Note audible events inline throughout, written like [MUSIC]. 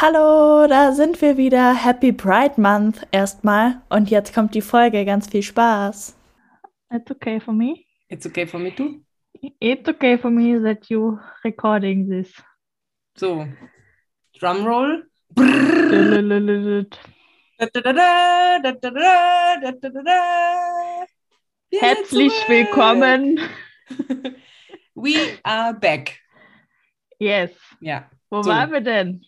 Hallo, da sind wir wieder. Happy Pride Month erstmal. Und jetzt kommt die Folge. Ganz viel Spaß. It's okay for me. It's okay for me too. It's okay for me that you recording this. So, Drumroll. Herzlich willkommen. We are back. Yes. Ja. Wo So. waren wir denn?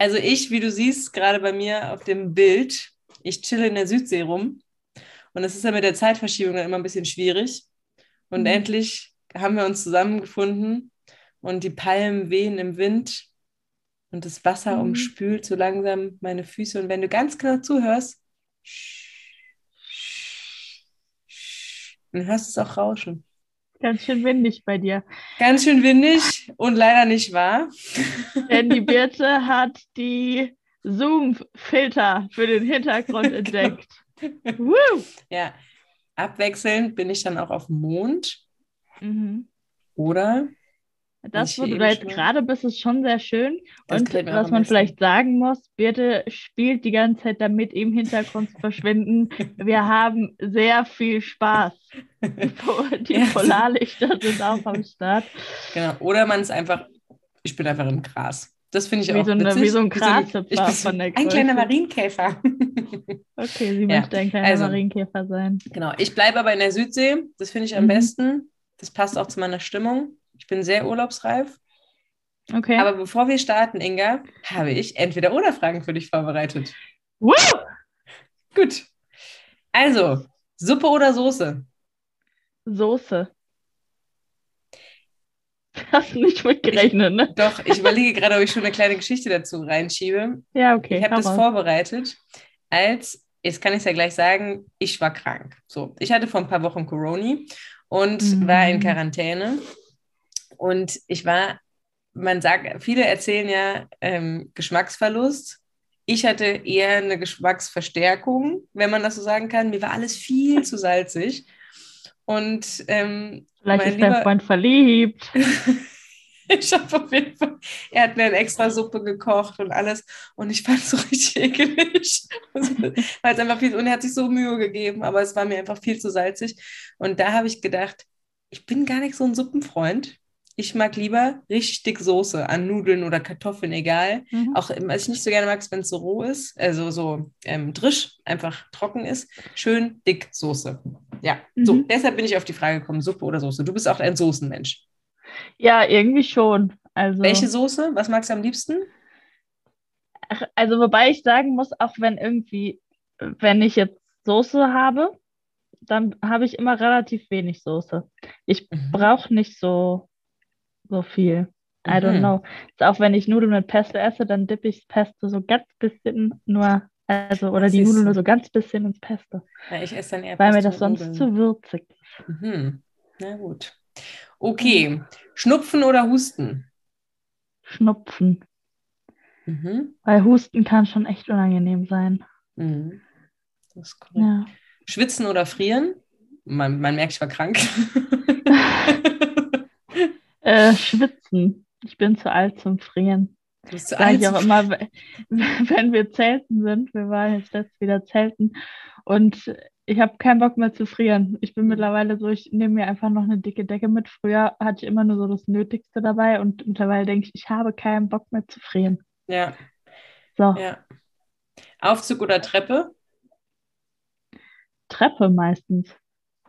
Also ich, wie du siehst, gerade bei mir auf dem Bild, ich chille in der Südsee rum. Und es ist ja mit der Zeitverschiebung dann immer ein bisschen schwierig. Und Mhm. endlich haben wir uns zusammengefunden und die Palmen wehen im Wind und das Wasser Mhm. umspült so langsam meine Füße. Und wenn du ganz genau zuhörst, dann hörst du es auch rauschen. Ganz schön windig bei dir. Ganz schön windig und leider nicht wahr. Denn die [LAUGHS] Birte hat die Zoom-Filter für den Hintergrund [LAUGHS] entdeckt. [LAUGHS] Woo! Ja, abwechselnd bin ich dann auch auf dem Mond Mhm. oder Das, Ich wo du jetzt gerade bist, ist schon sehr schön. Das Und was man vielleicht sagen muss, Birte spielt die ganze Zeit damit, im Hintergrund zu verschwinden. [LAUGHS] Wir haben sehr viel Spaß. [LAUGHS] Die, Ja. Polarlichter sind auch am Start. genau, oder man ist einfach, ich bin einfach im Gras. Das finde ich Wie auch so eine- witzig. wie so ein ich Grashüpfer bin so von der ein kleiner Größe. Marienkäfer. [LAUGHS] Okay, sie Ja, möchte ein kleiner also. Marienkäfer sein. genau, ich bleibe aber in der Südsee. Das finde ich am Mhm. besten. Das passt auch zu meiner Stimmung. Ich bin sehr urlaubsreif. Okay. Aber bevor wir starten, Inga, habe ich entweder oder Fragen für dich vorbereitet. Woo! Gut. Also, Suppe oder Soße? Soße. Hast du nicht mitgerechnet, ne? Doch, ich überlege gerade, ob ich schon eine kleine Geschichte dazu reinschiebe. Ja, okay. ich habe das vorbereitet, als, jetzt kann ich es ja gleich sagen, ich war krank. So, ich hatte vor ein paar Wochen Corona und Mhm. war in Quarantäne. Und ich war, man sagt, viele erzählen ja ähm, Geschmacksverlust. Ich hatte eher eine Geschmacksverstärkung, wenn man das so sagen kann. Mir war alles viel zu salzig. Und ähm, Vielleicht mein ist dein lieber- Freund verliebt. [LAUGHS] ich habe auf jeden Fall, er hat mir eine extra Suppe gekocht und alles und ich fand es so richtig ekelig, [LAUGHS] weil es einfach viel, und er hat sich so Mühe gegeben, aber es war mir einfach viel zu salzig und da habe ich gedacht, ich bin gar nicht so ein Suppenfreund. Ich mag lieber richtig dick Soße an Nudeln oder Kartoffeln, egal. Mhm. Auch ähm, was ich nicht so gerne mag, ist, wenn es so roh ist, also so ähm, drisch, einfach trocken ist. Schön dick Soße. Ja, so, Mhm. deshalb bin ich auf die Frage gekommen, Suppe oder Soße. Du bist auch ein Soßenmensch. Ja, irgendwie schon. Also, Welche Soße? Was magst du am liebsten? Ach, also wobei ich sagen muss, auch wenn irgendwie, wenn ich jetzt Soße habe, dann habe ich immer relativ wenig Soße. Ich Mhm. brauche nicht so, so viel. I don't Mhm. know. Ist auch wenn ich Nudeln mit Pesto esse, dann dippe ich das Pesto so ganz bisschen nur, also, oder die Siehst Nudeln du. nur so ganz bisschen ins Pesto, Ja, ich esse dann eher weil mir Pesto das sonst mit zu Nudeln. würzig ist. Mhm. Na gut. Okay. Schnupfen oder Husten? Schnupfen. Mhm. Weil Husten kann schon echt unangenehm sein. Mhm. Das ist korrekt. Ja. Schwitzen oder frieren? Man, man merkt, ich war krank. [LAUGHS] [LAUGHS] Äh, schwitzen. Ich bin zu alt zum Frieren. Du bist zu Sage alt. ich auch immer, we- [LAUGHS] wenn wir zelten sind. Wir waren jetzt letztes wieder zelten und ich habe keinen Bock mehr zu frieren. Ich bin Mhm. mittlerweile so, ich nehme mir einfach noch eine dicke Decke mit. Früher hatte ich immer nur so das Nötigste dabei und mittlerweile denke ich, ich habe keinen Bock mehr zu frieren. Ja, So, ja. Aufzug oder Treppe? Treppe meistens.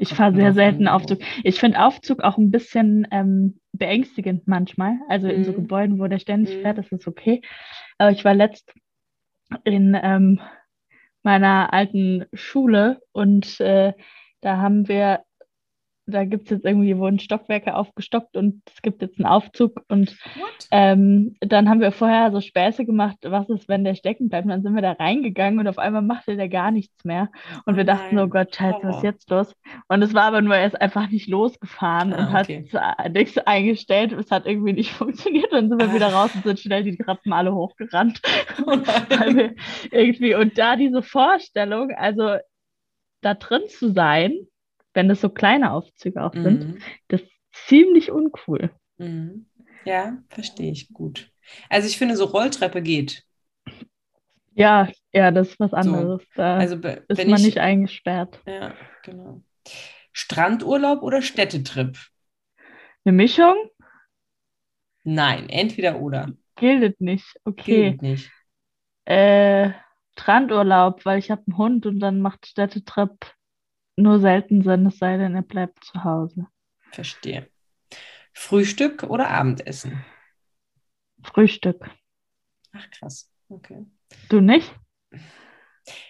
Ich fahre sehr selten Aufzug. Ich finde Aufzug auch ein bisschen ähm, beängstigend manchmal. Also in so Mhm. Gebäuden, wo der ständig Mhm. fährt, ist es okay. Aber ich war letzt in ähm, meiner alten Schule und äh, da haben wir da gibt es jetzt irgendwie, wurden Stockwerke aufgestockt und es gibt jetzt einen Aufzug und ähm, dann haben wir vorher so Späße gemacht, was ist, wenn der stecken bleibt? Und dann sind wir da reingegangen und auf einmal machte der gar nichts mehr. Und wir Oh dachten, nein. oh Gott, scheiße, was ist jetzt los? Und es war aber nur, er ist einfach nicht losgefahren Ah, und hat okay. äh, nichts eingestellt. Es hat irgendwie nicht [LAUGHS] funktioniert. Dann sind wir wieder raus und sind schnell die Treppen alle hochgerannt. [LAUGHS] Oh wir irgendwie, und da diese Vorstellung, also da drin zu sein, wenn es so kleine Aufzüge auch sind, Mhm. das ist ziemlich uncool. Mhm. Ja, verstehe ich gut. Also ich finde, so Rolltreppe geht. Ja, ja, das ist was anderes. Da Also ist wenn man ich, nicht eingesperrt. ja, genau. Strandurlaub oder Städtetrip? Eine Mischung Nein, entweder oder. gilt nicht. Okay. Gilt nicht. Äh, Strandurlaub, weil ich habe einen Hund und dann macht Städtetrip nur selten Sinn, es sei denn, er bleibt zu Hause. Verstehe. Frühstück oder Abendessen? Frühstück. Ach krass. Okay. Du nicht?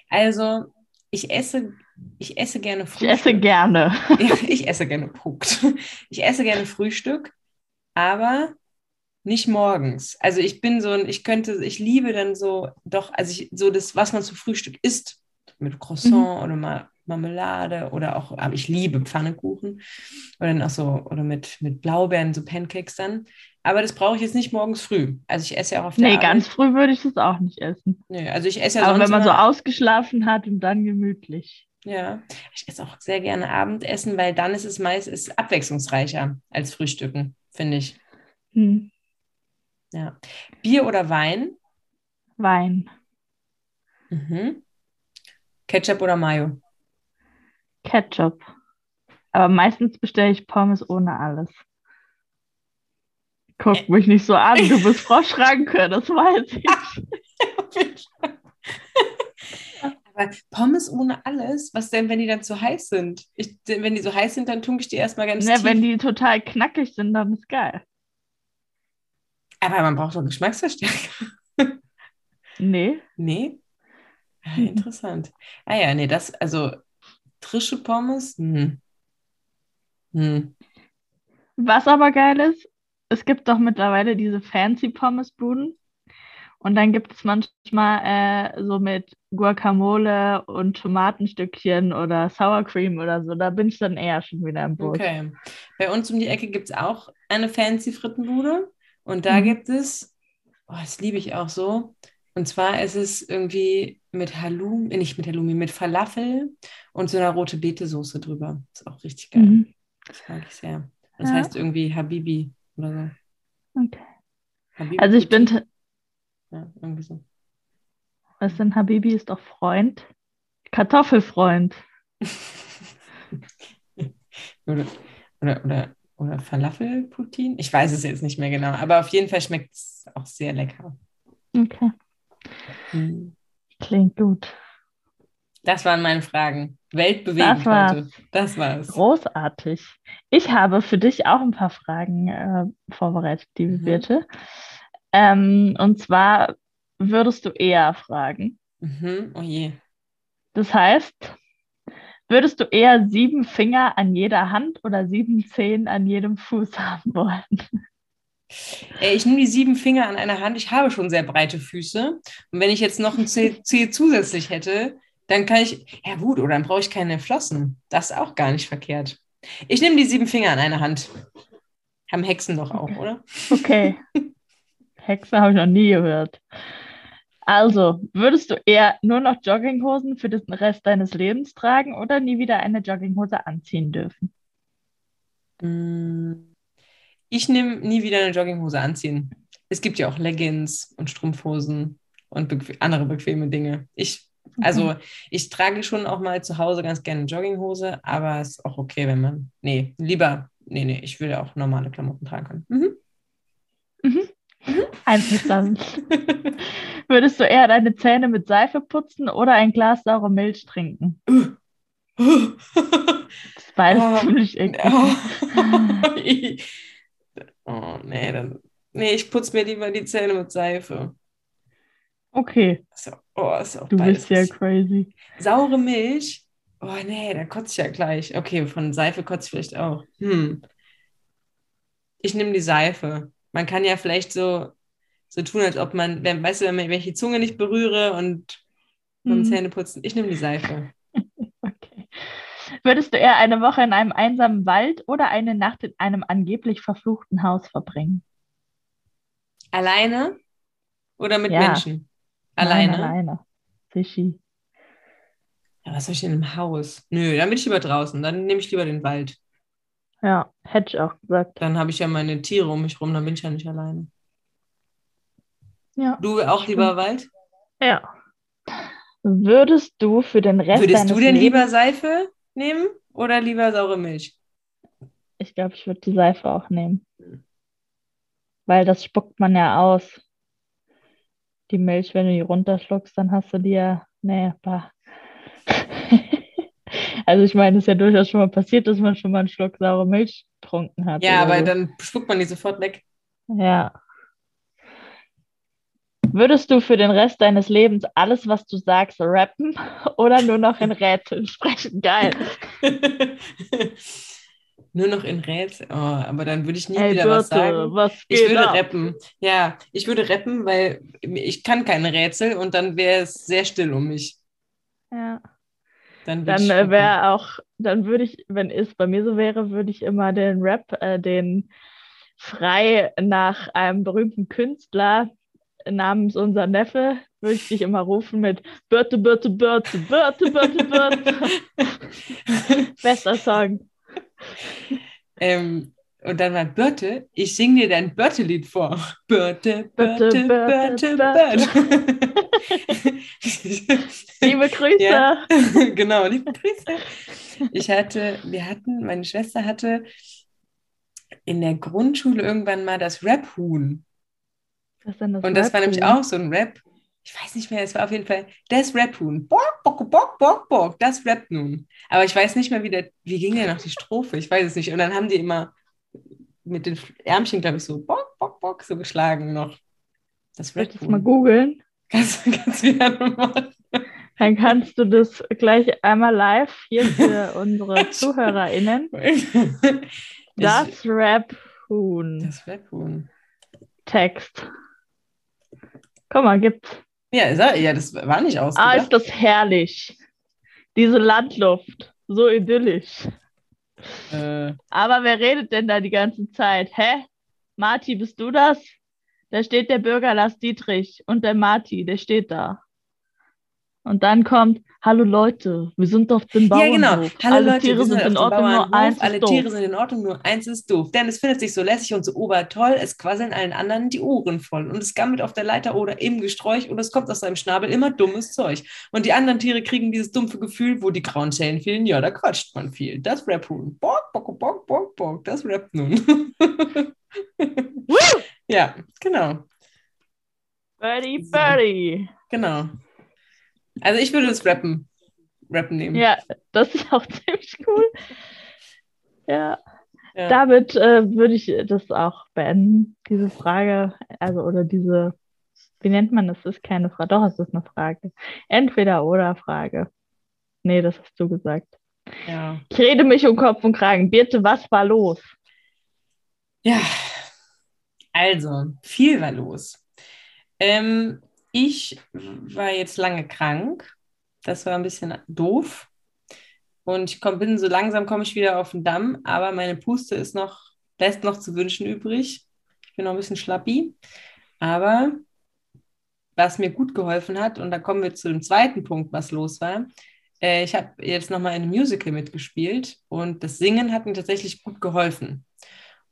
Also, ich esse, ich esse gerne Ich Frühstück. esse gerne. [LAUGHS] Ich esse gerne Punkt. Ich esse gerne Frühstück, aber nicht morgens. Also ich bin so ein, ich könnte, ich liebe dann so, doch, also ich, so das, was man zu Frühstück isst, mit Croissant oder mal Marmelade oder auch, aber ich liebe Pfannekuchen oder dann auch so, oder mit, mit Blaubeeren, so Pancakes dann. Aber das brauche ich jetzt nicht morgens früh. Also ich esse ja auch auf der Nee, Arbeit. ganz früh würde ich das auch nicht essen. Nö, also ich esse ja Aber wenn man so ausgeschlafen hat und dann gemütlich. Ja, ich esse auch sehr gerne Abendessen, weil dann ist es meist ist abwechslungsreicher als Frühstücken, finde ich. Hm. Ja. Bier oder Wein? Wein. Mhm. Ketchup oder Mayo? Ketchup. Aber meistens bestelle ich Pommes ohne alles. Guck mich nicht so an, du bist [LAUGHS] Frau Schranke, das weiß ich. Aber Pommes ohne alles, was denn, wenn die dann zu heiß sind? Ich, wenn die so heiß sind, dann tunke ich die erstmal ganz Ne, tief. wenn die total knackig sind, dann ist geil. Aber man braucht doch Geschmacksverstärker. Nee. Nee? Ah, Mhm. interessant. Ah ja, nee, das, also frische Pommes? Hm. Hm. Was aber geil ist, es gibt doch mittlerweile diese fancy Pommesbuden. Und dann gibt es manchmal äh, so mit Guacamole und Tomatenstückchen oder Sour Cream oder so. Da bin ich dann eher schon wieder im Boot. Okay. Bei uns um die Ecke gibt es auch eine fancy Frittenbude und da Mhm. gibt es, oh, das liebe ich auch so. Und zwar ist es irgendwie mit Halloumi, äh, nicht mit Halloumi, mit Falafel und so einer rote Beete-Soße drüber. Ist auch richtig geil. Mhm. Das mag ich sehr. Das Ja. heißt irgendwie Habibi oder so. Okay. Habibi Also ich bin, Ja, irgendwie so. was denn Habibi ist doch Freund? Kartoffelfreund. [LAUGHS] Oder, oder, oder, oder Falafel-Poutine? Ich weiß es jetzt nicht mehr genau, aber auf jeden Fall schmeckt es auch sehr lecker. Okay, Klingt gut. Das waren meine Fragen. Weltbewegend Das war's. heute. Das war's. Großartig. Ich habe für dich auch ein paar Fragen äh, vorbereitet, liebe Mhm. Birte. Ähm, und zwar würdest du eher fragen. Mhm. Oh je. Das heißt, würdest du eher sieben Finger an jeder Hand oder sieben Zehen an jedem Fuß haben wollen? Ich nehme die sieben Finger an einer Hand. Ich habe schon sehr breite Füße. Und wenn ich jetzt noch ein Zeh zusätzlich hätte, dann kann ich. Ja, gut, oder dann brauche ich keine Flossen. Das ist auch gar nicht verkehrt. Ich nehme die sieben Finger an einer Hand. Haben Hexen doch auch, Okay. oder? Okay. [LAUGHS] Hexe habe ich noch nie gehört. Also, würdest du eher nur noch Jogginghosen für den Rest deines Lebens tragen oder nie wieder eine Jogginghose anziehen dürfen? Mm. Ich nehme nie wieder eine Jogginghose anziehen. Es gibt ja auch Leggings und Strumpfhosen und bequ andere bequeme Dinge. Ich, also ich trage schon auch mal zu Hause ganz gerne Jogginghose, aber es ist auch okay, wenn man, nee, lieber, nee, nee, ich will auch normale Klamotten tragen können. Mhm. Einverstanden. [LAUGHS] Würdest du eher deine Zähne mit Seife putzen oder ein Glas saure Milch trinken? [LAUGHS] Das ist beides Oh. ziemlich eklig. [LAUGHS] oh. Oh, nee, dann, nee, ich putze mir lieber die Zähne mit Seife. Okay, So, oh, ist auch du bist ja crazy. Saure Milch, Oh nee, da kotze ich ja gleich. Okay, von Seife kotze ich vielleicht auch. Hm. Ich nehme die Seife. Man kann ja vielleicht so, so tun, als ob man, wenn, weißt du, wenn, man, wenn ich die Zunge nicht berühre und beim Mhm. Zähneputzen, ich nehme die Seife. Würdest du eher eine Woche in einem einsamen Wald oder eine Nacht in einem angeblich verfluchten Haus verbringen? Alleine oder mit Ja. Menschen? Alleine? Nein, alleine. Fischi. Ja, was soll ich denn im Haus? Nö, dann bin ich lieber draußen. Dann nehme ich lieber den Wald. Ja, hätte ich auch gesagt. Dann habe ich ja meine Tiere um mich rum, dann bin ich ja nicht alleine. Ja. Du auch lieber Wald? Ja. Würdest du für den Rest Würdest deines du denn Lebens... lieber Seife nehmen oder lieber saure Milch? Ich glaube, ich würde die Seife auch nehmen. Weil das spuckt man ja aus. Die Milch, wenn du die runterschluckst, dann hast du die ja. Nee, bah. [LAUGHS] Also ich meine, es ist ja durchaus schon mal passiert, dass man schon mal einen Schluck saure Milch getrunken hat. Ja, aber so. dann spuckt man die sofort weg. Ja. Würdest du für den Rest deines Lebens alles, was du sagst, rappen [LAUGHS] oder nur noch in Rätseln sprechen? Geil. [LAUGHS] Nur noch in Rätsel. Oh, aber dann würde ich nie Ey, wieder was Birte, sagen. was Ich würde ab? rappen. Ja, ich würde rappen, weil ich kann keine Rätsel und dann wäre es sehr still um mich. Ja. Dann, Dann äh, wäre auch, dann würde ich, wenn es bei mir so wäre, würde ich immer den Rap, äh, den frei nach einem berühmten Künstler namens unser Neffe, würde ich dich immer rufen mit Birte, Birte, Birte, Birte, Birte, Birte. [LAUGHS] Bester Song. Ähm, und dann war Birte, ich singe dir dein Birte-Lied vor. Birte, Birte, Birte, Birte, Birte, Birte. Liebe Grüße. Ja. [LAUGHS] genau, liebe Grüße. Ich hatte, wir hatten, meine Schwester hatte in der Grundschule irgendwann mal das Rap-Huhn. Denn das Und das war nämlich Rap-Huhn? auch so ein Rap. Ich weiß nicht mehr, es war auf jeden Fall das Rap-Huhn. Bock, bock, bock, bock, bock, das Rap nun. Aber ich weiß nicht mehr, wie, der, wie ging der noch die Strophe? Ich weiß es nicht. Und dann haben die immer mit den Ärmchen, glaube ich, so bock, bock, bock, so geschlagen noch. Das Soll ich das mal Rap-Huhn. googeln? Kannst, du gerne machen. Dann kannst du das gleich einmal live hier für [LAUGHS] unsere ZuhörerInnen. [LAUGHS] Das, Das Rap-Huhn. das Rap-Huhn. Text. Guck mal, gibt's. Ja, ist er- ja, das war nicht Ah, ausgedacht. ist das herrlich. Diese Landluft. So idyllisch. äh, Aber wer redet denn da die ganze Zeit? Hä? Marti, bist du das? Da steht der Bürger Lars Dietrich und der Marti, der steht da. Und dann kommt, hallo Leute, wir sind auf dem ja, Bauernhof. genau. Hallo Alle Leute, Tiere sind sind in Ordnung, nur eins ist Alle doof. Tiere sind in Ordnung, nur eins ist doof. Denn es findet sich so lässig und so obertoll, es quasseln allen anderen die Ohren voll. Und es gammelt auf der Leiter oder im Gesträuch und es kommt aus seinem Schnabel immer dummes Zeug. Und die anderen Tiere kriegen dieses dumpfe Gefühl, wo die grauen Zellen fehlen. Ja, da quatscht man viel. Das Rap-Huhn. Bock, bock, bock, bock, bock. Das Rap nun. [LAUGHS] ja, genau. Birdie, birdie. Genau. Also ich würde das Rappen, Rappen nehmen. Ja, das ist auch [LAUGHS] ziemlich cool. Ja, Ja. damit äh, würde ich das auch beenden, diese Frage, also oder diese, wie nennt man das? Das ist keine Frage, doch, es ist eine Frage. Entweder oder Frage. Nee, das hast du gesagt. ja. Ich rede mich um Kopf und Kragen. Birte, was war los? Ja, also, viel war los. Ähm, ich war jetzt lange krank. Das war ein bisschen doof. Und ich komm, bin so langsam komme ich wieder auf den Damm, aber meine Puste ist noch, lässt noch zu wünschen übrig. Ich bin noch ein bisschen schlappi. Aber was mir gut geholfen hat, und da kommen wir zu dem zweiten Punkt, was los war. Äh, ich habe jetzt nochmal in einem Musical mitgespielt und das Singen hat mir tatsächlich gut geholfen.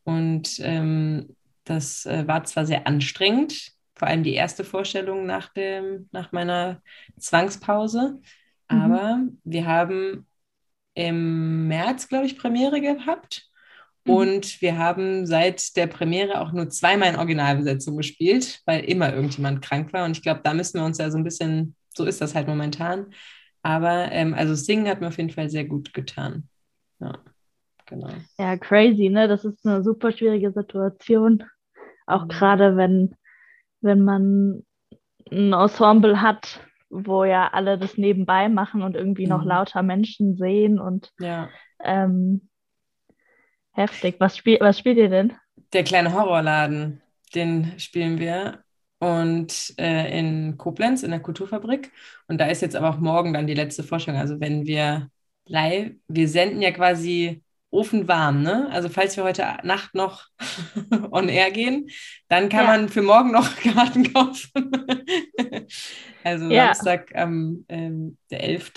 Und ähm, das äh, war zwar sehr anstrengend, vor allem die erste Vorstellung nach, dem, nach meiner Zwangspause, Mhm. aber wir haben im März, glaube ich, Premiere gehabt. Mhm. Und wir haben seit der Premiere auch nur zweimal in Originalbesetzung gespielt, weil immer irgendjemand krank war. Und ich glaube, da müssen wir uns ja so ein bisschen, so ist das halt momentan. Aber ähm, also Singen hat mir auf jeden Fall sehr gut getan. Ja, genau. Ja, crazy, ne? Das ist eine super schwierige Situation. Auch Mhm. gerade wenn, wenn man ein Ensemble hat, wo ja alle das nebenbei machen und irgendwie noch Mhm. lauter Menschen sehen und Ja. ähm, heftig. Was, spiel, was spielt ihr denn? Der kleine Horrorladen, den spielen wir. Und äh, in Koblenz, in der Kulturfabrik. Und da ist jetzt aber auch morgen dann die letzte Vorstellung. Also wenn wir live, wir senden ja quasi ofenwarm, ne? Also falls wir heute Nacht noch [LAUGHS] on air gehen, dann kann Ja. man für morgen noch Karten kaufen. [LAUGHS] also Ja. Samstag am ähm, der 11.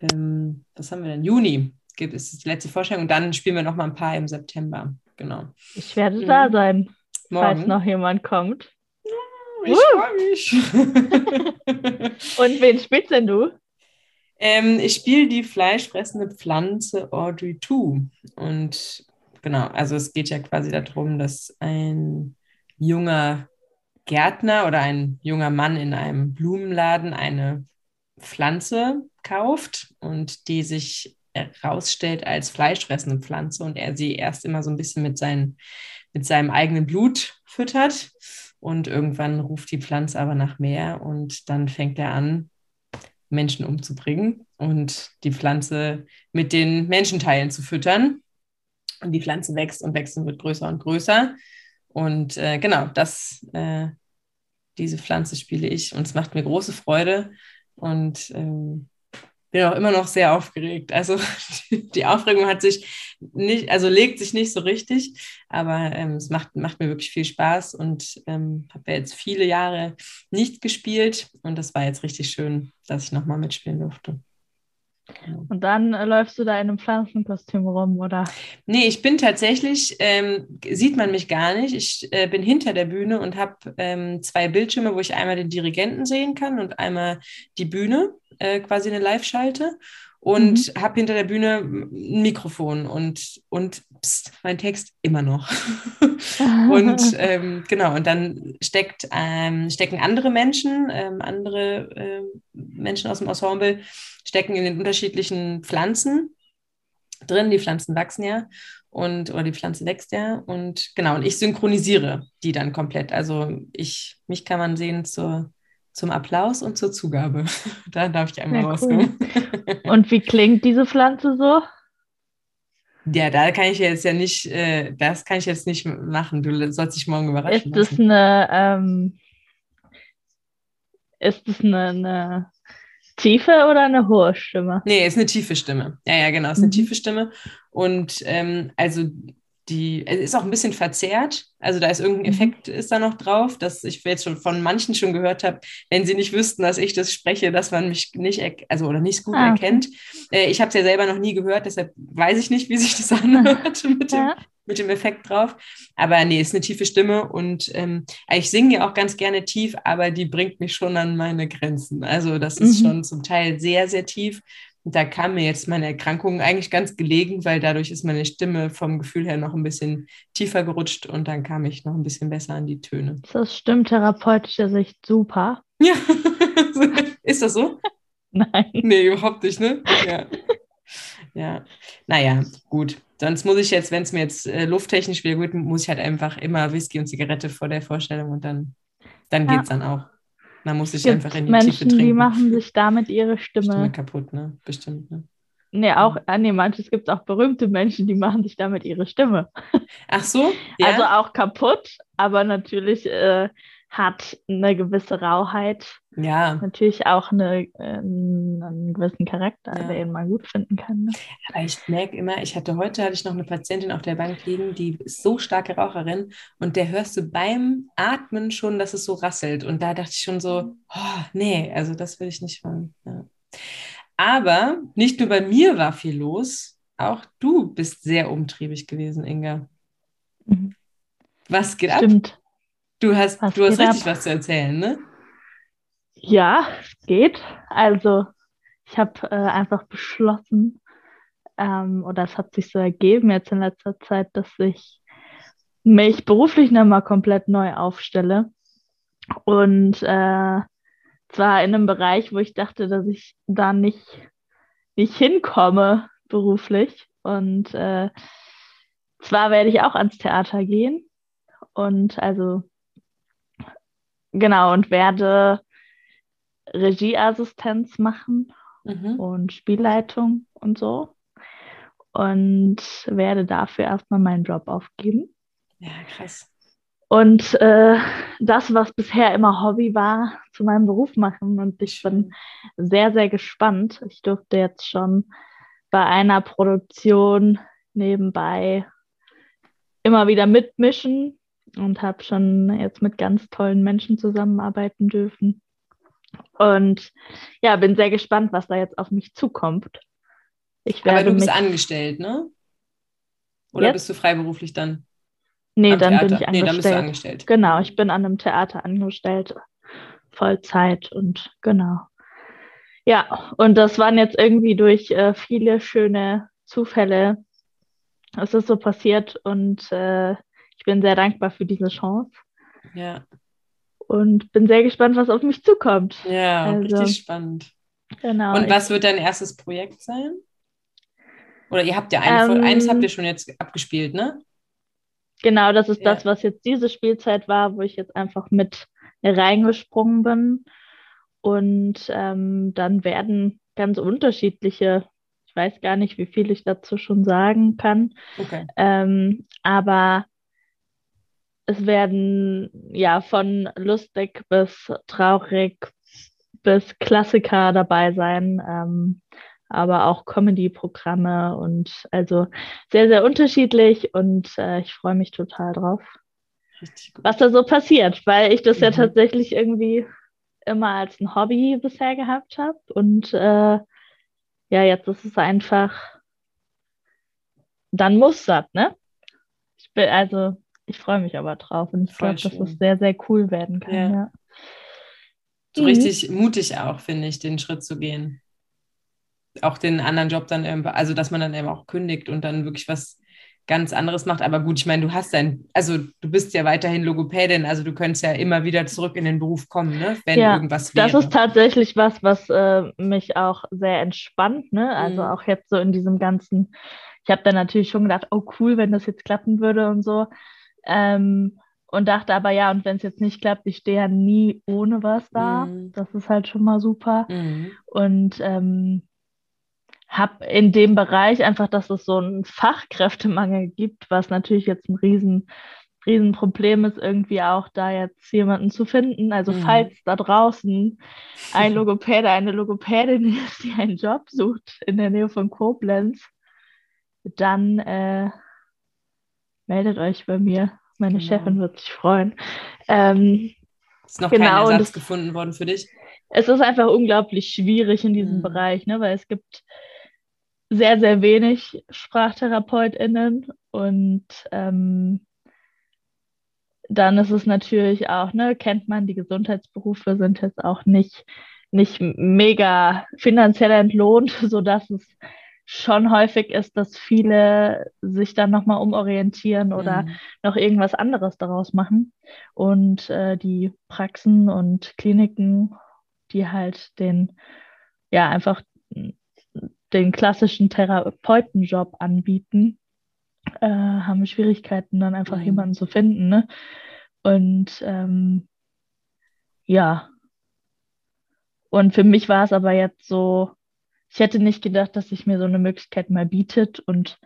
Ähm, was haben wir denn? Juni gibt es die letzte Vorstellung und dann spielen wir noch mal ein paar im September. Genau. Ich werde Mhm. da sein, falls Morgen. noch jemand kommt. Ich Woo! freue mich. [LAUGHS] Und wen spielst denn du? Ähm, ich spiele die fleischfressende Pflanze Audrey 2. Und genau, also es geht ja quasi darum, dass ein junger Gärtner oder ein junger Mann in einem Blumenladen eine Pflanze kauft und die sich herausstellt als fleischfressende Pflanze und er sie erst immer so ein bisschen mit, seinen, mit seinem eigenen Blut füttert. Und irgendwann ruft die Pflanze aber nach mehr und dann fängt er an, Menschen umzubringen und die Pflanze mit den Menschenteilen zu füttern. Und die Pflanze wächst und wächst und wird größer und größer. Und äh, genau, das, äh, diese Pflanze spiele ich und es macht mir große Freude und ähm, bin auch immer noch sehr aufgeregt. Also [LAUGHS] die, Aufregung hat sich nicht, also legt sich nicht so richtig, aber ähm, es macht, macht mir wirklich viel Spaß und ähm, habe ja jetzt viele Jahre nicht gespielt und das war jetzt richtig schön, dass ich nochmal mitspielen durfte. Genau. Und dann äh, läufst du da in einem Pflanzenkostüm rum, oder? Nee, ich bin tatsächlich, ähm, sieht man mich gar nicht. Ich äh, bin hinter der Bühne und habe ähm, zwei Bildschirme, wo ich einmal den Dirigenten sehen kann und einmal die Bühne, äh, quasi eine Live-Schalte. Und habe hinter der Bühne ein Mikrofon und, und pst, mein Text immer noch. [LAUGHS] und [LAUGHS] ähm, genau, und dann steckt, ähm, stecken andere Menschen, ähm, andere ähm, Menschen aus dem Ensemble, stecken in den unterschiedlichen Pflanzen drin. Die Pflanzen wachsen ja und oder die Pflanze wächst ja. Und genau, und ich synchronisiere die dann komplett. Also ich, mich kann man sehen zur, zum Applaus und zur Zugabe. [LAUGHS] da darf ich einmal Ja, cool. rauskommen. [LAUGHS] Und wie klingt diese Pflanze so? Ja, da kann ich jetzt ja nicht, äh, das kann ich jetzt nicht machen. Du sollst dich morgen überraschen Ist es lassen. eine, ähm, ist es eine, eine tiefe oder eine hohe Stimme? Nee, ist eine tiefe Stimme. Ja, ja, genau, ist eine Mhm. tiefe Stimme. Und ähm, also die, es ist auch ein bisschen verzerrt. Also da ist irgendein Mhm. Effekt ist da noch drauf, dass ich jetzt schon von manchen schon gehört habe, wenn sie nicht wüssten, dass ich das spreche, dass man mich nicht, also oder nicht gut Ah, okay. erkennt. Äh, ich habe es ja selber noch nie gehört, deshalb weiß ich nicht, wie sich das [LAUGHS] anhört mit dem, Ja. mit dem Effekt drauf. Aber nee, ist eine tiefe Stimme und ähm, ich singe ja auch ganz gerne tief, aber die bringt mich schon an meine Grenzen. Also das ist Mhm. schon zum Teil sehr, sehr tief. Da kam mir jetzt meine Erkrankung eigentlich ganz gelegen, weil dadurch ist meine Stimme vom Gefühl her noch ein bisschen tiefer gerutscht und dann kam ich noch ein bisschen besser an die Töne. Ist aus stimmtherapeutischer Sicht super? Ja, [LAUGHS] ist das so? [LAUGHS] Nein. Nee, überhaupt nicht, ne? Ja. Ja, naja, gut. Sonst muss ich jetzt, wenn es mir jetzt äh, lufttechnisch wieder gut, muss ich halt einfach immer Whisky und Zigarette vor der Vorstellung und dann, dann Ja. geht's dann auch. Dann muss ich einfach in die Menschen, Tiefe trinken. die machen sich damit ihre [LAUGHS] Stimme Stimme. kaputt, ne? Bestimmt, ne? Nee, auch, ah, nee, manches gibt es auch berühmte Menschen, die machen sich damit ihre Stimme. [LAUGHS] Ach so? Ja? Also auch kaputt, aber natürlich äh, hat eine gewisse Rauheit ja, natürlich auch eine, äh, einen gewissen Charakter, Ja. den man gut finden kann. Ne? aber ich merke immer, ich hatte heute hatte ich noch eine Patientin auf der Bank liegen, die ist so starke Raucherin und der hörst du beim Atmen schon, dass es so rasselt. Und da dachte ich schon so, oh, nee, also das will ich nicht wollen. Ja. Aber nicht nur bei mir war viel los, auch du bist sehr umtriebig gewesen, Inga. Mhm. Was geht ab? Stimmt. Du hast, Was du hast richtig ab? was zu erzählen, ne? Ja, es geht. Also ich habe äh, einfach beschlossen, ähm, oder es hat sich so ergeben jetzt in letzter Zeit, dass ich mich beruflich nochmal komplett neu aufstelle. Und äh, zwar in einem Bereich, wo ich dachte, dass ich da nicht, nicht hinkomme beruflich. Und äh, zwar werde ich auch ans Theater gehen. Und also genau, und werde Regieassistenz machen Mhm. und Spielleitung und so. Und werde dafür erstmal meinen Job aufgeben. Ja, krass. Und äh, das, was bisher immer Hobby war, zu meinem Beruf machen. Und ich bin sehr, sehr gespannt. Ich durfte jetzt schon bei einer Produktion nebenbei immer wieder mitmischen und habe schon jetzt mit ganz tollen Menschen zusammenarbeiten dürfen. Und ja, bin sehr gespannt, was da jetzt auf mich zukommt. Ich Aber werde du bist angestellt, ne? Oder Jetzt? bist du freiberuflich dann? nee, dann bin Theater? ich Nee, dann bist du angestellt. angestellt. Genau, ich bin an einem Theater angestellt, Vollzeit und genau. Ja, und das waren jetzt irgendwie durch äh, viele schöne Zufälle. Es ist so passiert und äh, ich bin sehr dankbar für diese Chance Ja, und bin sehr gespannt, was auf mich zukommt. ja, Also, richtig spannend. Genau. Und was wird dein erstes Projekt sein? Oder ihr habt ja Folge, Ähm, eins habt ihr schon jetzt abgespielt, ne? Genau, das ist Ja. das, was jetzt diese Spielzeit war, wo ich jetzt einfach mit reingesprungen bin. Und ähm, dann werden ganz unterschiedliche, ich weiß gar nicht, wie viel ich dazu schon sagen kann, Okay. ähm, aber es werden ja von lustig bis traurig bis Klassiker dabei sein, ähm, aber auch Comedy-Programme und also sehr, sehr unterschiedlich und äh, ich freue mich total drauf, was da so passiert, weil ich das ja Mhm. tatsächlich irgendwie immer als ein Hobby bisher gehabt habe und äh, ja, jetzt ist es einfach, dann muss das, ne? Ich bin, also, ich freue mich aber drauf und ich glaube, dass es sehr, sehr cool werden kann, Ja. ja. So Mhm. richtig mutig auch, finde ich, den Schritt zu gehen. Auch den anderen Job dann, eben, also dass man dann eben auch kündigt und dann wirklich was ganz anderes macht. Aber gut, ich meine, du hast dein, also du bist ja weiterhin Logopädin, also du könntest ja immer wieder zurück in den Beruf kommen, ne? wenn Ja, irgendwas wäre. Das ist tatsächlich was, was äh, mich auch sehr entspannt, ne? Also Mhm. auch jetzt so in diesem ganzen, ich habe dann natürlich schon gedacht, oh cool, wenn das jetzt klappen würde und so. Ähm, und dachte aber ja, und wenn es jetzt nicht klappt, ich stehe ja nie ohne was da. Mhm. Das ist halt schon mal super. Mhm. Und ähm, habe in dem Bereich einfach, dass es so einen Fachkräftemangel gibt, was natürlich jetzt ein riesen, riesen Problem ist, irgendwie auch da jetzt jemanden zu finden. Also Mhm. falls da draußen [LAUGHS] ein Logopäde, eine Logopädin ist, die einen Job sucht in der Nähe von Koblenz, dann äh, meldet euch bei mir. Meine Genau. Chefin wird sich freuen. Ähm, Ist noch Genau, kein Ersatz das- gefunden worden für dich? es ist einfach unglaublich schwierig in diesem Mhm. Bereich, ne? weil es gibt sehr, sehr wenig SprachtherapeutInnen und ähm, dann ist es natürlich auch, ne, kennt man, die Gesundheitsberufe sind jetzt auch nicht, nicht mega finanziell entlohnt, [LAUGHS] sodass es schon häufig ist, dass viele sich dann nochmal umorientieren oder Mhm. noch irgendwas anderes daraus machen. Und äh, die Praxen und Kliniken, die halt den, ja, einfach den klassischen Therapeutenjob anbieten, äh, haben Schwierigkeiten, dann einfach Mhm. jemanden zu finden. Ne? Und ähm, ja. Und für mich war es aber jetzt so, ich hätte nicht gedacht, dass sich mir so eine Möglichkeit mal bietet und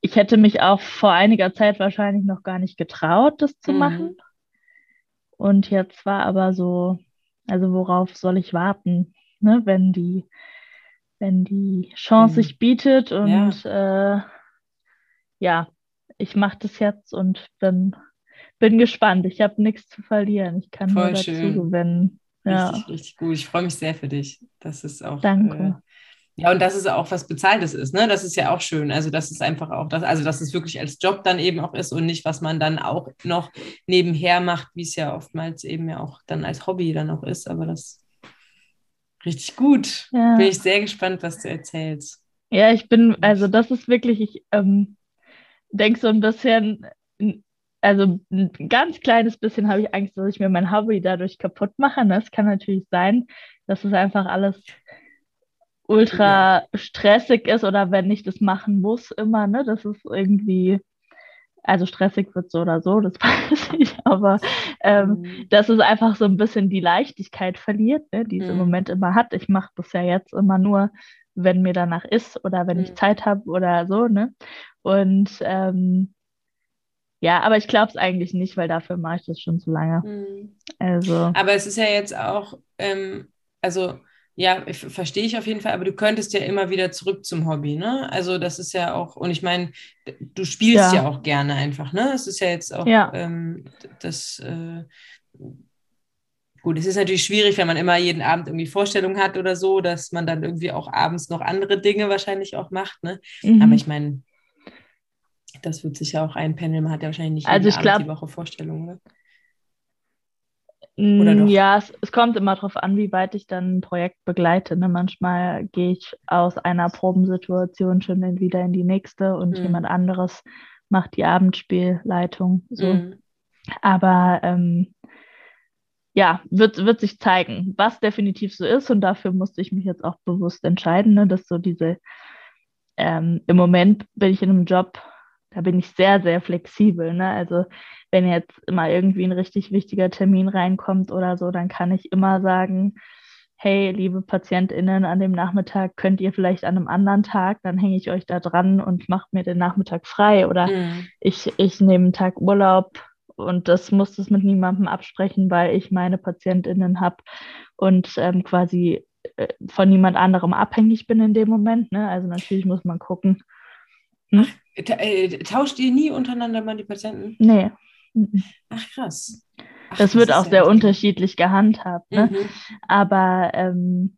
ich hätte mich auch vor einiger Zeit wahrscheinlich noch gar nicht getraut, das zu Mhm. machen. Und jetzt war aber so, also worauf soll ich warten, ne, wenn die, wenn die Chance Mhm. sich bietet und äh, ja, ich mache das jetzt und bin, bin gespannt. Ich habe nichts zu verlieren. Ich kann Voll nur dazu schön. gewinnen. Ja, Richtig, richtig gut. Ich freue mich sehr für dich. Das ist auch. danke. Äh, ja, und dass es auch was Bezahltes ist, ne? Das ist ja auch schön. Also, das ist einfach auch das, also dass es wirklich als Job dann eben auch ist und nicht, was man dann auch noch nebenher macht, wie es ja oftmals eben ja auch dann als Hobby dann auch ist. Aber das richtig gut. Ja. Bin ich sehr gespannt, was du erzählst. Ja, ich bin, also das ist wirklich, ich ähm, denke so ein bisschen, also ein ganz kleines bisschen habe ich Angst, dass ich mir mein Hobby dadurch kaputt mache. ne? Das kann natürlich sein, dass es einfach alles ultra stressig ist oder wenn ich das machen muss immer, ne, dass es irgendwie Also stressig wird so oder so, das [LAUGHS] weiß ich, aber ähm, mhm. dass es einfach so ein bisschen die Leichtigkeit verliert, ne, die es mhm. im Moment immer hat. Ich mache das ja jetzt immer nur, wenn mir danach ist oder wenn mhm. ich Zeit habe oder so, ne? Und ähm, ja, aber ich glaube es eigentlich nicht, weil dafür mache ich das schon zu lange. Mhm. Also. Aber es ist ja jetzt auch, ähm, also ja, verstehe ich auf jeden Fall, aber du könntest ja immer wieder zurück zum Hobby, ne? Also das ist ja auch, und ich meine, du spielst ja. ja. auch gerne einfach, ne? Es ist ja jetzt auch ja. Ähm, das, äh, gut, es ist natürlich schwierig, wenn man immer jeden Abend irgendwie Vorstellungen hat oder so, dass man dann irgendwie auch abends noch andere Dinge wahrscheinlich auch macht, ne? Mhm. Aber ich meine, das wird sich ja auch einpendeln, man hat ja wahrscheinlich nicht also ich glaub, die Woche Vorstellungen, ne? Oder doch? Ja, es, es, kommt immer darauf an, wie weit ich dann ein Projekt begleite. Ne? Manchmal gehe ich aus einer Probensituation schon wieder in die nächste und mhm. jemand anderes macht die Abendspielleitung. So. Mhm. Aber ähm, ja, wird, wird sich zeigen, was definitiv so ist. Und dafür musste ich mich jetzt auch bewusst entscheiden, ne? dass so diese, ähm, im Moment bin ich in einem Job, da bin ich sehr, sehr flexibel. Ne? Also wenn jetzt immer irgendwie ein richtig wichtiger Termin reinkommt oder so, dann kann ich immer sagen, hey, liebe PatientInnen, an dem Nachmittag könnt ihr vielleicht an einem anderen Tag, dann hänge ich euch da dran und mache mir den Nachmittag frei oder mhm. ich, ich nehme einen Tag Urlaub und das muss es mit niemandem absprechen, weil ich meine PatientInnen habe und ähm, quasi äh, von niemand anderem abhängig bin in dem Moment. Ne? Also natürlich muss man gucken, hm? Äh, tauscht ihr nie untereinander mal die Patienten? Nee. Ach, krass. Ach, das, das wird auch sehr cool. unterschiedlich gehandhabt. Ne? Mhm. Aber ähm,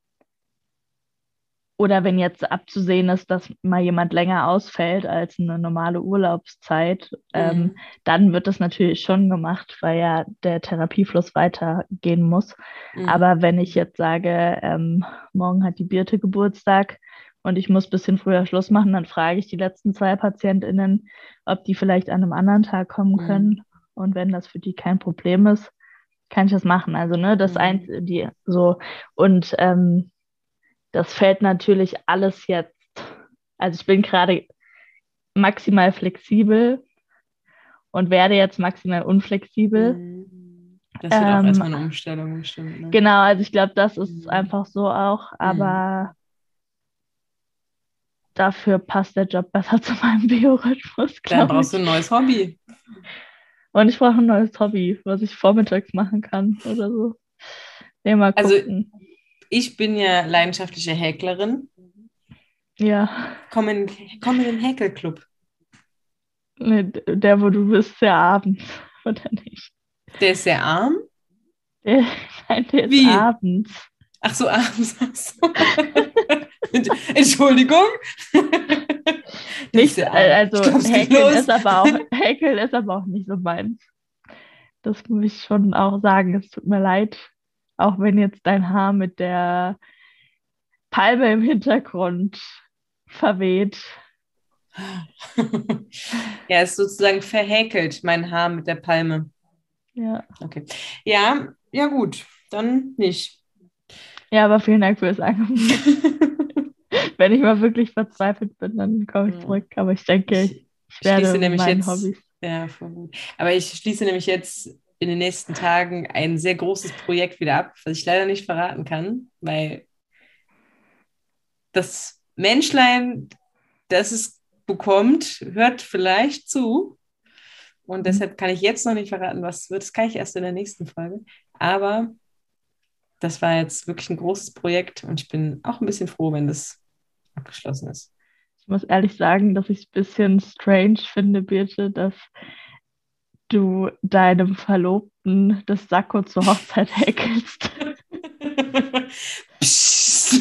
oder wenn jetzt abzusehen ist, dass mal jemand länger ausfällt als eine normale Urlaubszeit, ähm, mhm. ähm, dann wird das natürlich schon gemacht, weil ja der Therapiefluss weitergehen muss. Mhm. Aber wenn ich jetzt sage, ähm, morgen hat die Birte Geburtstag, und ich muss ein bisschen früher Schluss machen, dann frage ich die letzten zwei PatientInnen, ob die vielleicht an einem anderen Tag kommen mhm. können. Mhm. Und wenn das für die kein Problem ist, kann ich das machen. Also, ne, das mhm. eins, die so, und ähm, das fällt natürlich alles jetzt. Also ich bin gerade maximal flexibel und werde jetzt maximal unflexibel. Mhm. Das wird ähm, auch erstmal eine Umstellung bestimmt. Ne? Genau, also ich glaube, das ist mhm. einfach so auch, aber dafür passt der Job besser [LAUGHS] zu meinem Biorhythmus. Dann brauchst du ein neues Hobby. Und ich brauche ein neues Hobby, was ich vormittags machen kann oder so. Nee, mal also, gucken. Also ich bin ja leidenschaftliche Häklerin. Ja. Komm in, komm in den Häkelclub. Nee, der, wo du bist, sehr abends, [LAUGHS] oder nicht? Der ist sehr arm? Der, [LAUGHS] nein, der Wie? ist abends. Ach so, abends. Ach so. [LAUGHS] Entschuldigung. nicht, also Häkeln ist, aber auch, [LAUGHS] Häkeln ist aber auch nicht so meins. Das muss ich schon auch sagen. Es tut mir leid, auch wenn jetzt dein Haar mit der Palme im Hintergrund verweht. [LAUGHS] ja, ist sozusagen verhäkelt, mein Haar mit der Palme. Ja. Okay. Ja, ja gut, dann nicht. Ja, aber vielen Dank für das Angebot. Wenn ich mal wirklich verzweifelt bin, dann komme ich zurück. Aber ich denke, ich, ich werde nämlich jetzt, Hobbys. Ja. Aber ich schließe nämlich jetzt in den nächsten Tagen ein sehr großes Projekt wieder ab, was ich leider nicht verraten kann, weil das Menschlein, das es bekommt, hört vielleicht zu. Und mhm. deshalb kann ich jetzt noch nicht verraten, was es wird. Das kann ich erst in der nächsten Folge. Aber das war jetzt wirklich ein großes Projekt und ich bin auch ein bisschen froh, wenn das abgeschlossen ist. Ich muss ehrlich sagen, dass ich es ein bisschen strange finde, Birte, dass du deinem Verlobten das Sakko zur Hochzeit [LAUGHS] häkelst. es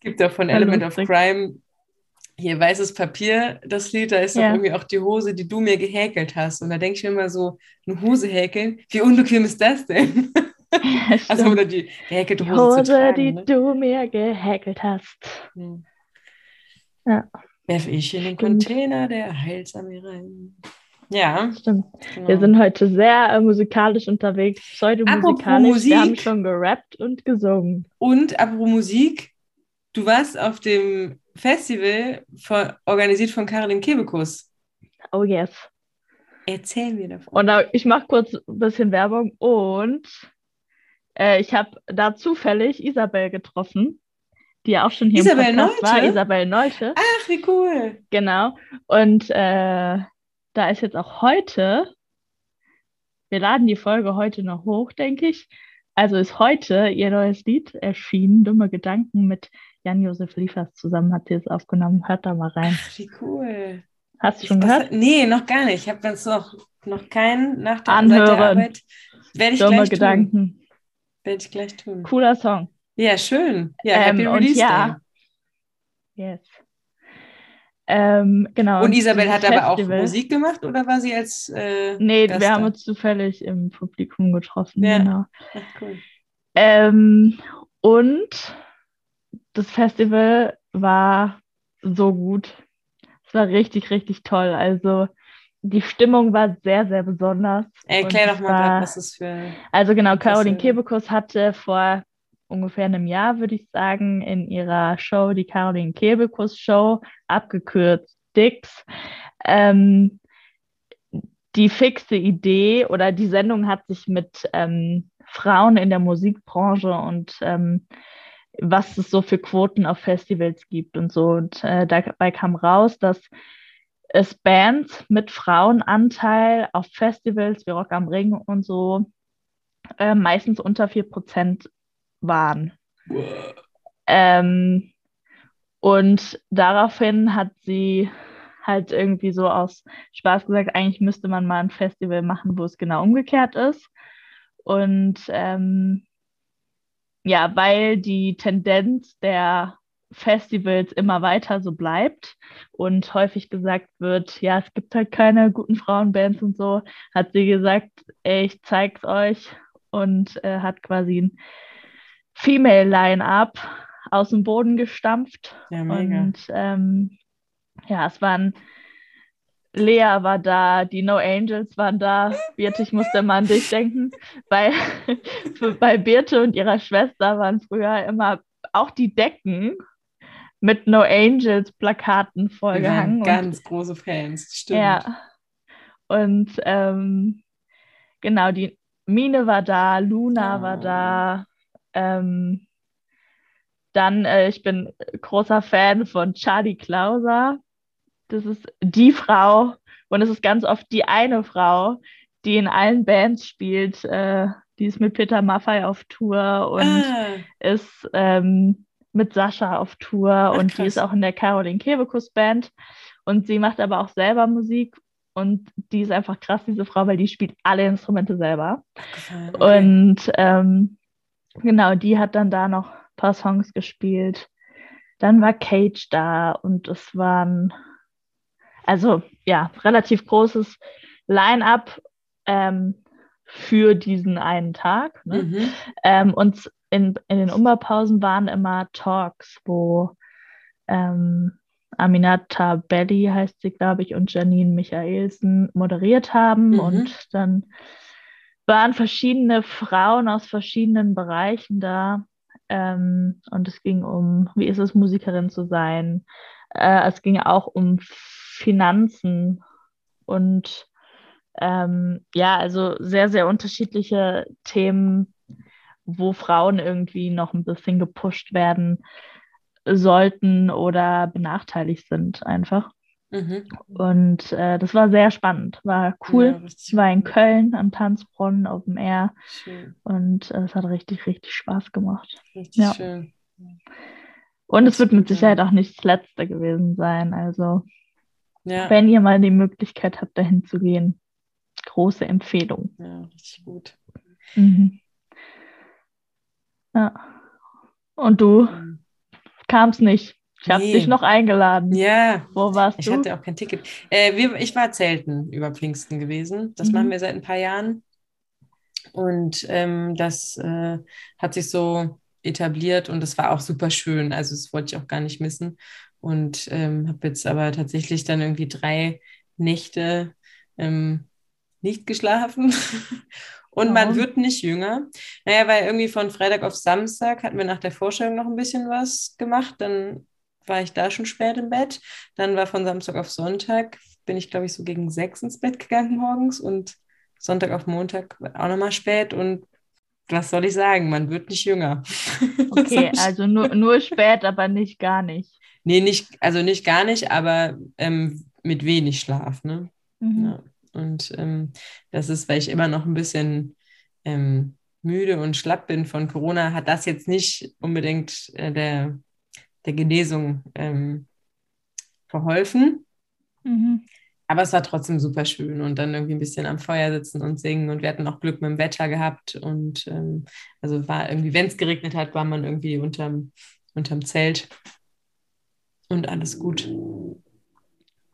gibt ja von Element of Crime hier weißes Papier, das Lied, da ist ja. doch irgendwie auch die Hose, die du mir gehäkelt hast. Und da denke ich mir immer so, eine Hose häkeln, wie unbequem ist das denn? [LAUGHS] Also oder die gehäkelte Hose, Hose zu tragen, die ne? du mir gehäkelt hast. Hm. Ja. Werfe ich in den. Container der Heilsarmee rein. Ja. Stimmt. Genau. Wir sind heute sehr äh, musikalisch unterwegs, pseudomusikalisch. Wir haben schon gerappt und gesungen. Und apropos Musik, du warst auf dem Festival von, organisiert von Caroline Kebekus. Oh yes. Erzähl mir davon. Und da, ich mache kurz ein bisschen Werbung und äh, ich habe da zufällig Isabel getroffen, die ja auch schon hier Isabel im Podcast war. Neute? Isabel Neute. Ach, wie cool. Genau. Und äh, da ist jetzt auch heute, wir laden die Folge heute noch hoch, denke ich. Also ist heute ihr neues Lied erschienen, Dumme Gedanken mit Jan-Josef Liefers zusammen hat sie es aufgenommen. Hört da mal rein. Ach, wie cool. Hast du schon Das- gehört? Nee, noch gar nicht. Ich habe jetzt noch, noch keinen nach der, Anhören. Arbeit. Werde ich Dumme gleich tun. Werde ich gleich tun. Cooler Song. Ja, schön. Ja, Ähm, Happy und Release ja, Yes. Ähm, genau. Day. Und Isabel hat aber auch Musik gemacht oder war sie als äh, Nee, Gast wir haben uns zufällig im Publikum getroffen. Ja. Genau. Ach, cool. Ähm, und das Festival war so gut. Es war richtig, richtig toll. Also die Stimmung war sehr, sehr besonders. Erklär doch es mal war- grad, was das für. Also genau, Caroline. Kebekus hatte vor ungefähr einem Jahr, würde ich sagen, in ihrer Show, die Caroline Kebekus Show, abgekürzt Dix, ähm, die fixe Idee oder die Sendung hat sich mit ähm, Frauen in der Musikbranche und ähm, was es so für Quoten auf Festivals gibt und so. Und äh, dabei kam raus, dass es Bands mit Frauenanteil auf Festivals wie Rock am Ring und so äh, meistens unter 4% waren. Ähm, und daraufhin hat sie halt irgendwie so aus Spaß gesagt, eigentlich müsste man mal ein Festival machen, wo es genau umgekehrt ist. Und ähm, ja, weil die Tendenz der Festivals immer weiter so bleibt und häufig gesagt wird, ja, es gibt halt keine guten Frauenbands und so, hat sie gesagt, ey, ich zeig's euch und äh, hat quasi ein Female Line-Up aus dem Boden gestampft. Ja, mega. Und ähm, ja, es waren Lea war da, die No Angels waren da. Birte, ich musste immer an dich denken. Bei, [LAUGHS] für, bei Birte und ihrer Schwester waren früher immer auch die Decken mit No Angels Plakaten Wir vollgehangen. Und ganz große Fans, stimmt. ja. Und ähm, genau, die Mine war da, Luna Oh. war da. Ähm, dann, äh, ich bin großer Fan von Charlie Klauser. Das ist die Frau und es ist ganz oft die eine Frau, die in allen Bands spielt. Äh, die ist mit Peter Maffay auf Tour und ah, ist ähm, mit Sascha auf Tour und die krass. ist auch in der Caroline Kebekus Band und sie macht aber auch selber Musik und die ist einfach krass, diese Frau, weil die spielt alle Instrumente selber. okay. Und ähm, genau, die hat dann da noch ein paar Songs gespielt. Dann war Cage da und es waren, also ja, relativ großes Line-up ähm, für diesen einen Tag. Ne? Mhm. Ähm, und in, in den Umbaupausen waren immer Talks, wo ähm, Aminata Belli heißt sie, glaube ich, und Janine Michaelsen moderiert haben. Mhm. Und dann waren verschiedene Frauen aus verschiedenen Bereichen da. Ähm, und es ging um, wie ist es, Musikerin zu sein. Äh, es ging auch um Finanzen und ähm, ja, also sehr, sehr unterschiedliche Themen, wo Frauen irgendwie noch ein bisschen gepusht werden sollten oder benachteiligt sind einfach. Mhm. Und äh, das war sehr spannend, war Ja, cool. richtig Ich war in. Köln am Tanzbrunnen Open Air Schön, und äh, es hat richtig, richtig Spaß gemacht. richtig Ja. schön. Und es wird mit. Sicherheit auch nicht das letzte gewesen sein. Also, Ja, wenn ihr mal die Möglichkeit habt, dahin zu gehen, große Empfehlung. ja, richtig gut. Mhm. Ja. Und du Mhm. kamst nicht. Ich habe Nee. dich noch eingeladen. Ja, Wo warst ich du? hatte auch kein Ticket. Äh, wir, ich war zelten über Pfingsten gewesen. Das Mhm. machen wir seit ein paar Jahren. Und ähm, das äh, hat sich so etabliert und das war auch super schön. Also das wollte ich auch gar nicht missen. Und ähm, habe jetzt aber tatsächlich dann irgendwie drei Nächte ähm, nicht geschlafen. [LAUGHS] Und man Warum? wird nicht jünger. Naja, weil irgendwie von Freitag auf Samstag hatten wir nach der Vorstellung noch ein bisschen was gemacht. Dann war ich da schon spät im Bett. Dann war von Samstag auf Sonntag, bin ich, glaube ich, so gegen sechs ins Bett gegangen morgens und Sonntag auf Montag auch nochmal spät und was soll ich sagen, man wird nicht jünger. [LAUGHS] Okay, also nur, nur spät, aber nicht gar nicht. Nee, nicht, also nicht gar nicht, aber ähm, mit wenig Schlaf, ne? Mhm. Ja. Und ähm, das ist, weil ich immer noch ein bisschen ähm, müde und schlapp bin von Corona, hat das jetzt nicht unbedingt äh, der, der Genesung ähm, verholfen. Mhm. Aber es war trotzdem super schön und dann irgendwie ein bisschen am Feuer sitzen und singen und wir hatten auch Glück mit dem Wetter gehabt und ähm, also war irgendwie, wenn es geregnet hat, war man irgendwie unterm, unterm Zelt und alles gut.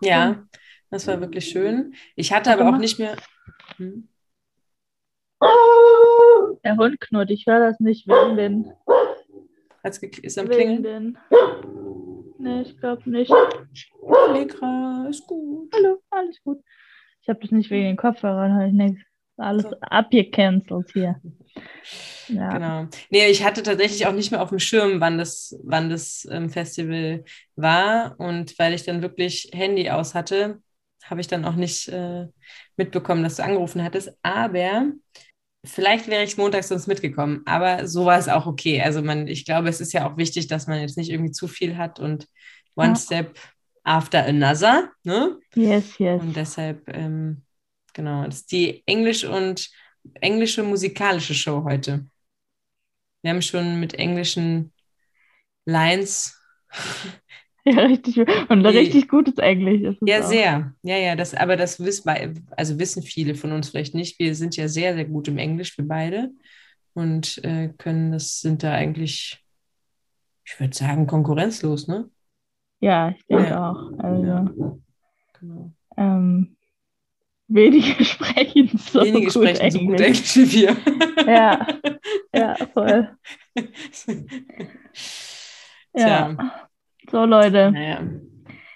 Ja, das war wirklich schön. Ich hatte aber auch nicht mehr. Hm? Der Hund knurrt, ich höre das nicht wegen den. Hat's ist am Klingeln. den. Nee, ich glaube nicht. Allegra, ist gut. Hallo, alles gut. Ich habe das nicht wegen den Kopfhörern, habe ich nichts. Alles abgecancelt hier. Ja. Genau. Nee, ich hatte tatsächlich auch nicht mehr auf dem Schirm, wann das, wann das ähm, Festival war. Und weil ich dann wirklich Handy aus hatte, habe ich dann auch nicht äh, mitbekommen, dass du angerufen hattest. Aber vielleicht wäre ich montags sonst mitgekommen. Aber so war es auch okay. Also man, ich glaube, es ist ja auch wichtig, dass man jetzt nicht irgendwie zu viel hat und one Ja. step after another. Ne? Yes, yes. Und deshalb, ähm, genau, das ist die Englisch- und englische musikalische Show heute. Wir haben schon mit englischen Lines. Ja, richtig. Und richtig Englisch ist es Ja, auch. sehr. Ja, ja, das, aber das wissen, also wissen viele von uns vielleicht nicht. Wir sind ja sehr, sehr gut im Englisch, wir beide. Und äh, können, das sind da eigentlich, ich würde sagen, konkurrenzlos, ne? Ja, ich denke Ja. auch. Also, Ja. Genau. ähm, wenige [LAUGHS] sprechen so Wenige gut sprechen so gut Englisch. Englisch wie wir. [LAUGHS] Ja, ja, voll. [LAUGHS] Ja. So, Leute, Naja.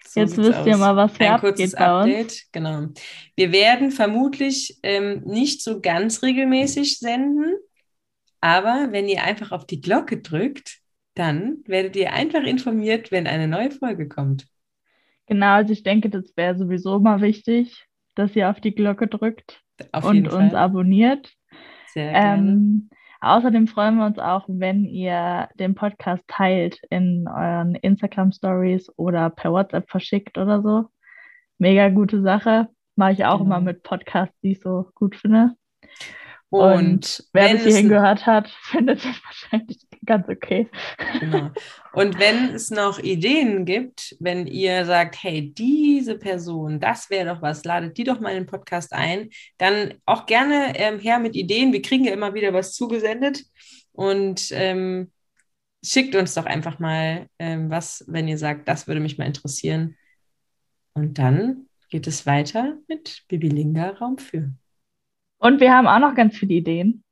So jetzt wisst ihr aus. mal, was hier Ein abgeht kurzes. Update, genau. Wir werden vermutlich ähm, nicht so ganz regelmäßig senden, aber wenn ihr einfach auf die Glocke drückt, dann werdet ihr einfach informiert, wenn eine neue Folge kommt. Genau, also ich denke, das wäre sowieso mal wichtig, dass ihr auf die Glocke drückt Auf und uns abonniert. Sehr gerne. Ähm, außerdem freuen wir uns auch, wenn ihr den Podcast teilt in euren Instagram Stories oder per WhatsApp verschickt oder so. Mega gute Sache. Mache ich auch Genau. immer mit Podcasts, die ich so gut finde. Und Wer wenn bis hierhin es, gehört hat, [LAUGHS] findet es wahrscheinlich [LAUGHS] ganz okay. genau. Und wenn es noch Ideen gibt, wenn ihr sagt, hey, diese Person, das wäre doch was, ladet die doch mal in den Podcast ein, dann auch gerne ähm, her mit Ideen. Wir kriegen ja immer wieder was zugesendet und ähm, schickt uns doch einfach mal ähm, was, wenn ihr sagt, das würde mich mal interessieren. Und dann geht es weiter mit Bibilinga Raum für. Und wir haben auch noch ganz viele Ideen.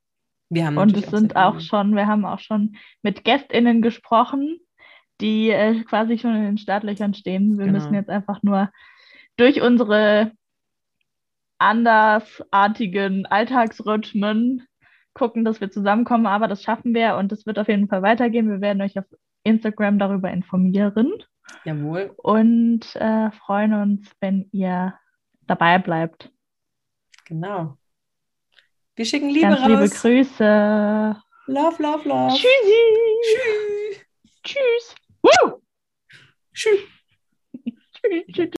Wir haben Und es sind auch schon, wir haben auch schon mit GästInnen gesprochen, die äh, quasi schon in den Startlöchern stehen. Wir Genau. müssen jetzt einfach nur durch unsere andersartigen Alltagsrhythmen gucken, dass wir zusammenkommen, aber das schaffen wir und es wird auf jeden Fall weitergehen. Wir werden euch auf Instagram darüber informieren Jawohl. und äh, freuen uns, wenn ihr dabei bleibt. Genau. Wir schicken Liebe Ganz liebe raus. Grüße. Love, love, love. Tschüssi. Tschüss. Tschüss. Woo! Tschüss. Tschüss. Tschüss.